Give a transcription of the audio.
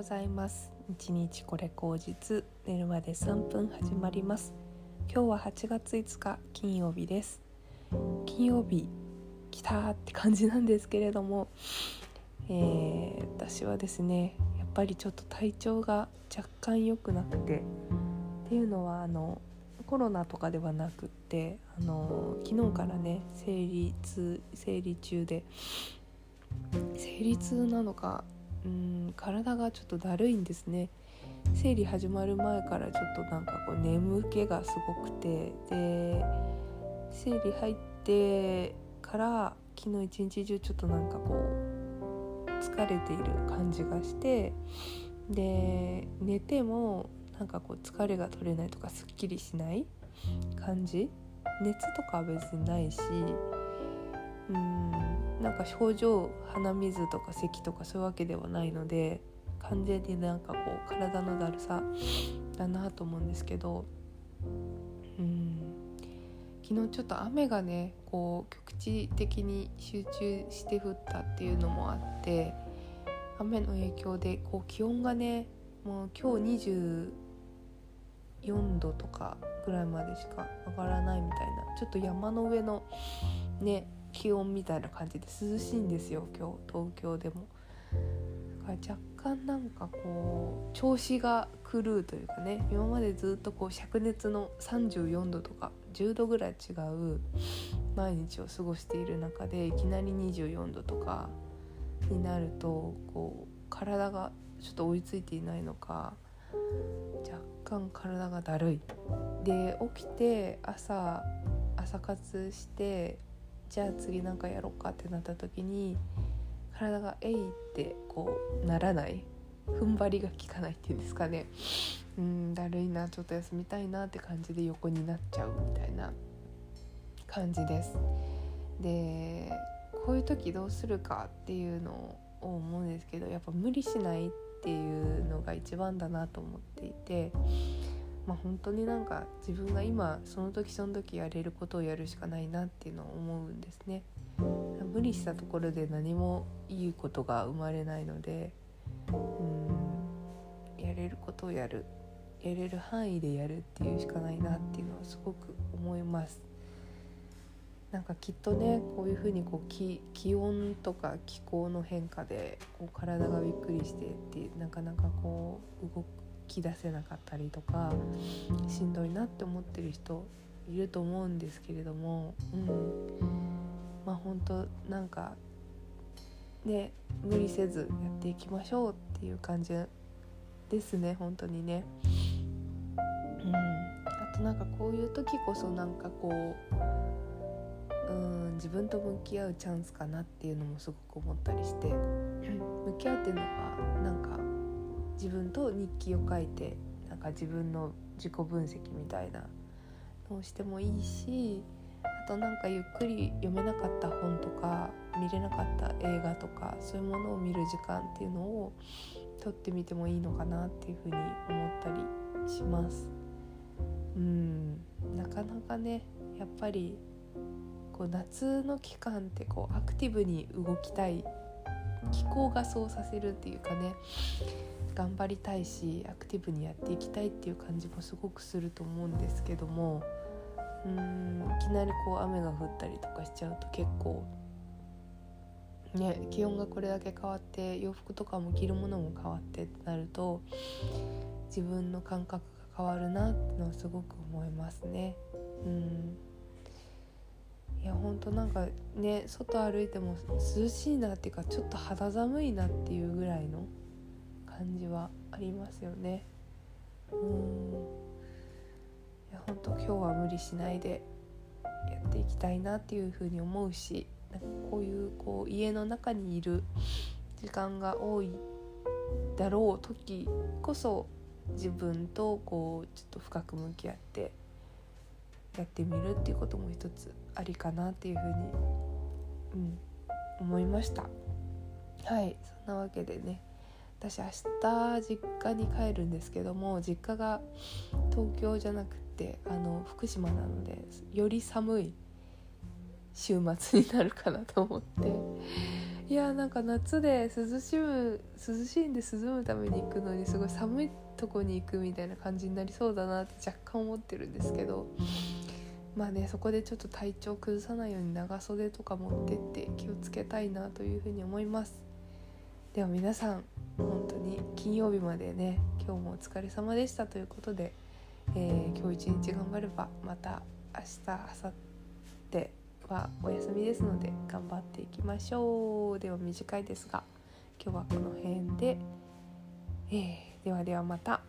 ございます。1日これ口実寝るまで3分始まります。今日は8月5日金曜日です。金曜日来たって感じなんですけれども、えー、私はですねやっぱりちょっと体調が若干良くなくてっていうのはあのコロナとかではなくってあの昨日からね生理痛生理中で生理痛なのかうん体がちょっとだるいんですね。生理始まる前からちょっとなんかこう眠気がすごくてで生理入ってから昨日一日中ちょっとなんかこう疲れている感じがしてで寝てもなんかこう疲れが取れないとかすっきりしない感じ。熱とかは別にないしうんなんか症状鼻水とか咳とかそういうわけではないので完全になんかこう体のだるさだなと思うんですけどうん。昨日ちょっと雨がねこう局地的に集中して降ったっていうのもあって雨の影響でこう気温がねもう今日24度とかぐらいまでしか上がらないみたいなちょっと山の上のね気温みたいな感じで涼しいんですよ今日東京でも。だから若干なんかこう調子が狂うというかね今までずっとこう灼熱の34度とか10度ぐらい違う毎日を過ごしている中でいきなり24度とかになるとこう体がちょっと追いついていないのか若干体がだるい。で起きて朝朝活してじゃあ次なんかやろうかってなった時に体が「えい!」ってこうならない踏ん張りが効かないっていうんですかねうんだるいなちょっと休みたいなって感じで横になっちゃうみたいな感じです。でこういう時どうするかっていうのを思うんですけどやっぱ無理しないっていうのが一番だなと思っていて。まあ、本当になんか自分が今その時その時やれることをやるしかないなっていうのを思うんですね。無理したところで何もいいことが生まれないのでうんやれることをやるやれる範囲でやるっていうしかないなっていうのはすごく思います。なんかきっとねこういうふうにこう気気温とか気候の変化でこう体がびっくりしてってなかなかこう動くき出せなかったりとかしんどいなって思ってる人いると思うんですけれども、うん、まあ本当なんかね無理せずやっていきましょうっていう感じですね本当にね。うん、あとなんかこういう時こそなんかこううん自分と向き合うチャンスかなっていうのもすごく思ったりして 向き合うっていうのがなんか自分と日記を書いてなんか自分の自己分析みたいなのをしてもいいしあとなんかゆっくり読めなかった本とか見れなかった映画とかそういうものを見る時間っていうのを撮ってみてもいいのかなっていうふうに思ったりします。うんなかなかねやっぱりこう夏の期間ってこうアクティブに動きたい気候がそうさせるっていうかね頑張りたいしアクティブにやっていきたいっていう感じもすごくすると思うんですけどもうんいきなりこう雨が降ったりとかしちゃうと結構ね気温がこれだけ変わって洋服とかも着るものも変わってってなると自分の感覚が変わるなってのはすごく思いますね。うんいやほんとなんかね外歩いても涼しいなっていうかちょっと肌寒いなっていうぐらいの感じはありますよね。うんいや本当今日は無理しないでやっていきたいなっていうふうに思うしなんかこういうこう家の中にいる時間が多いだろう時こそ自分とこうちょっと深く向き合ってやってみるっていうことも一つありかなっていうふうに、うん、思いました。はいそんなわけでね私明日実家に帰るんですけども実家が東京じゃなくてあの福島なのでより寒い週末になるかなと思って。いやなんか夏で涼しむ涼しいんで涼むために行くのにすごい寒いとこに行くみたいな感じになりそうだなって若干思ってるんですけど。まあねそこでちょっと体調崩さないように長袖とか持ってって気をつけたいなというふうに思います。では皆さん本当に金曜日までね今日もお疲れ様でしたということで、えー、今日一日頑張ればまた明日明後日はお休みですので頑張っていきましょうでは短いですが今日はこの辺で、えー、ではではまた。